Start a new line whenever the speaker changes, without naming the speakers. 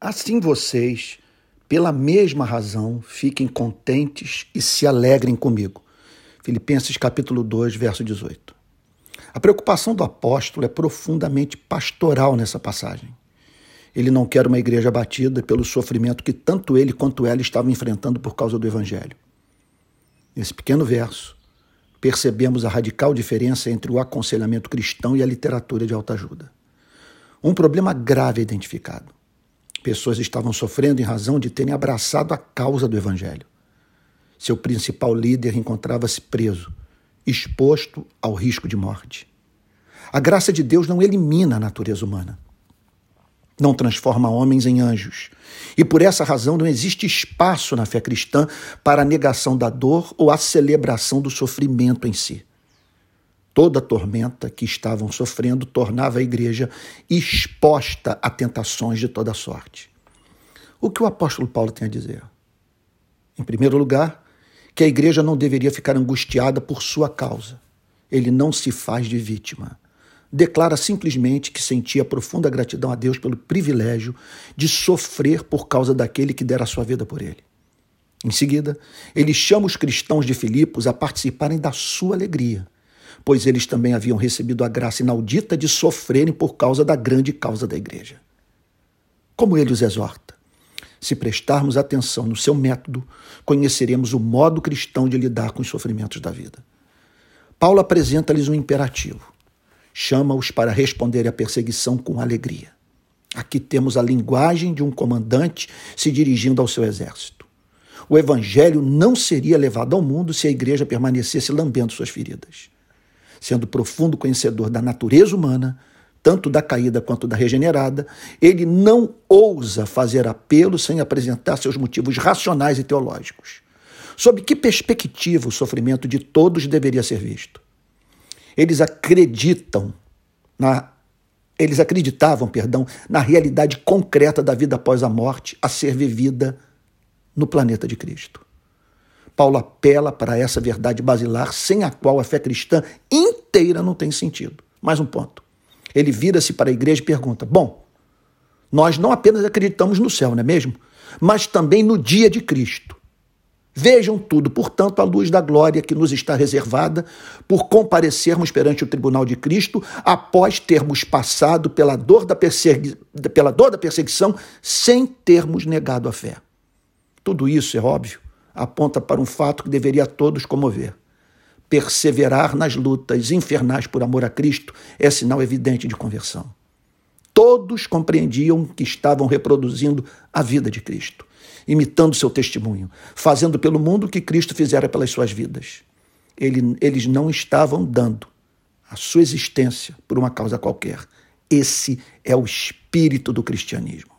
Assim vocês, pela mesma razão, fiquem contentes e se alegrem comigo. Filipenses capítulo 2, verso 18. A preocupação do apóstolo é profundamente pastoral nessa passagem. Ele não quer uma igreja abatida pelo sofrimento que tanto ele quanto ela estavam enfrentando por causa do evangelho. Nesse pequeno verso, percebemos a radical diferença entre o aconselhamento cristão e a literatura de autoajuda. Um problema grave é identificado. Pessoas estavam sofrendo em razão de terem abraçado a causa do Evangelho. Seu principal líder encontrava-se preso, exposto ao risco de morte. A graça de Deus não elimina a natureza humana. Não transforma homens em anjos. E por essa razão não existe espaço na fé cristã para a negação da dor ou a celebração do sofrimento em si. Toda a tormenta que estavam sofrendo tornava a igreja exposta a tentações de toda sorte. O que o apóstolo Paulo tem a dizer? Em primeiro lugar, que a igreja não deveria ficar angustiada por sua causa. Ele não se faz de vítima. Declara simplesmente que sentia profunda gratidão a Deus pelo privilégio de sofrer por causa daquele que dera a sua vida por ele. Em seguida, ele chama os cristãos de Filipos a participarem da sua alegria pois eles também haviam recebido a graça inaudita de sofrerem por causa da grande causa da igreja. Como ele os exorta? Se prestarmos atenção no seu método, conheceremos o modo cristão de lidar com os sofrimentos da vida. Paulo apresenta-lhes um imperativo. Chama-os para responder à perseguição com alegria. Aqui temos a linguagem de um comandante se dirigindo ao seu exército. O evangelho não seria levado ao mundo se a igreja permanecesse lambendo suas feridas sendo profundo conhecedor da natureza humana, tanto da caída quanto da regenerada, ele não ousa fazer apelo sem apresentar seus motivos racionais e teológicos. Sob que perspectiva o sofrimento de todos deveria ser visto? Eles acreditam na eles acreditavam, perdão, na realidade concreta da vida após a morte a ser vivida no planeta de Cristo. Paulo apela para essa verdade basilar, sem a qual a fé cristã inteira não tem sentido. Mais um ponto. Ele vira-se para a igreja e pergunta: Bom, nós não apenas acreditamos no céu, não é mesmo? Mas também no dia de Cristo. Vejam tudo, portanto, à luz da glória que nos está reservada por comparecermos perante o tribunal de Cristo após termos passado pela dor da, persegui... pela dor da perseguição sem termos negado a fé. Tudo isso é óbvio aponta para um fato que deveria a todos comover. Perseverar nas lutas infernais por amor a Cristo é sinal evidente de conversão. Todos compreendiam que estavam reproduzindo a vida de Cristo, imitando seu testemunho, fazendo pelo mundo o que Cristo fizera pelas suas vidas. Ele, eles não estavam dando a sua existência por uma causa qualquer. Esse é o espírito do cristianismo.